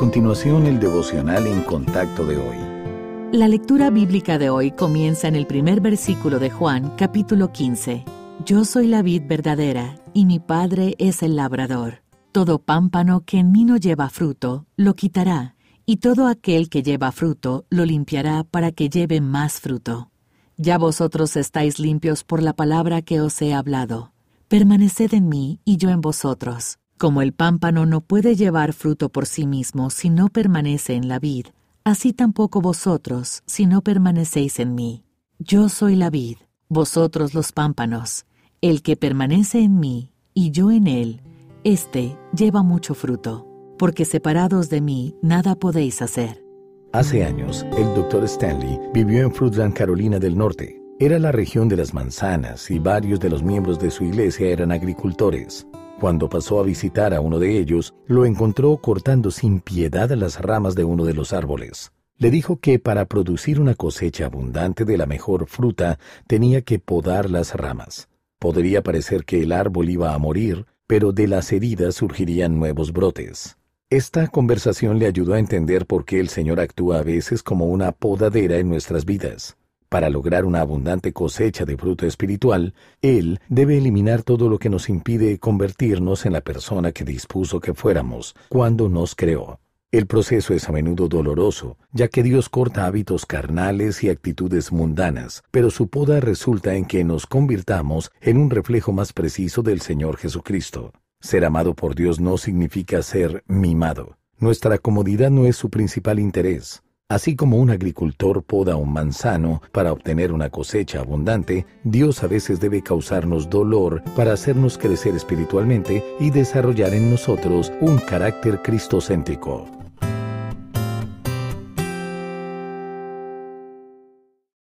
continuación el devocional en contacto de hoy. La lectura bíblica de hoy comienza en el primer versículo de Juan, capítulo 15. Yo soy la vid verdadera, y mi Padre es el labrador. Todo pámpano que en mí no lleva fruto, lo quitará, y todo aquel que lleva fruto, lo limpiará para que lleve más fruto. Ya vosotros estáis limpios por la palabra que os he hablado. Permaneced en mí y yo en vosotros. Como el pámpano no puede llevar fruto por sí mismo si no permanece en la vid, así tampoco vosotros si no permanecéis en mí. Yo soy la vid, vosotros los pámpanos. El que permanece en mí y yo en él, éste lleva mucho fruto, porque separados de mí nada podéis hacer. Hace años, el Dr. Stanley vivió en Fruitland, Carolina del Norte. Era la región de las manzanas y varios de los miembros de su iglesia eran agricultores. Cuando pasó a visitar a uno de ellos, lo encontró cortando sin piedad las ramas de uno de los árboles. Le dijo que para producir una cosecha abundante de la mejor fruta tenía que podar las ramas. Podría parecer que el árbol iba a morir, pero de las heridas surgirían nuevos brotes. Esta conversación le ayudó a entender por qué el Señor actúa a veces como una podadera en nuestras vidas. Para lograr una abundante cosecha de fruto espiritual, Él debe eliminar todo lo que nos impide convertirnos en la persona que dispuso que fuéramos cuando nos creó. El proceso es a menudo doloroso, ya que Dios corta hábitos carnales y actitudes mundanas, pero su poda resulta en que nos convirtamos en un reflejo más preciso del Señor Jesucristo. Ser amado por Dios no significa ser mimado. Nuestra comodidad no es su principal interés. Así como un agricultor poda un manzano para obtener una cosecha abundante, Dios a veces debe causarnos dolor para hacernos crecer espiritualmente y desarrollar en nosotros un carácter cristocéntrico.